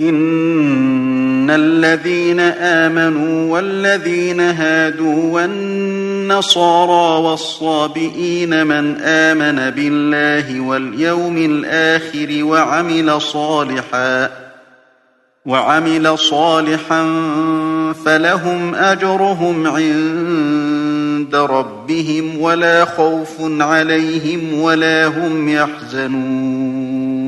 إن الذين آمنوا والذين هادوا والنصارى والصابئين من آمن بالله واليوم الآخر وعمل صالحا وعمل صالحا فلهم أجرهم عند ربهم ولا خوف عليهم ولا هم يحزنون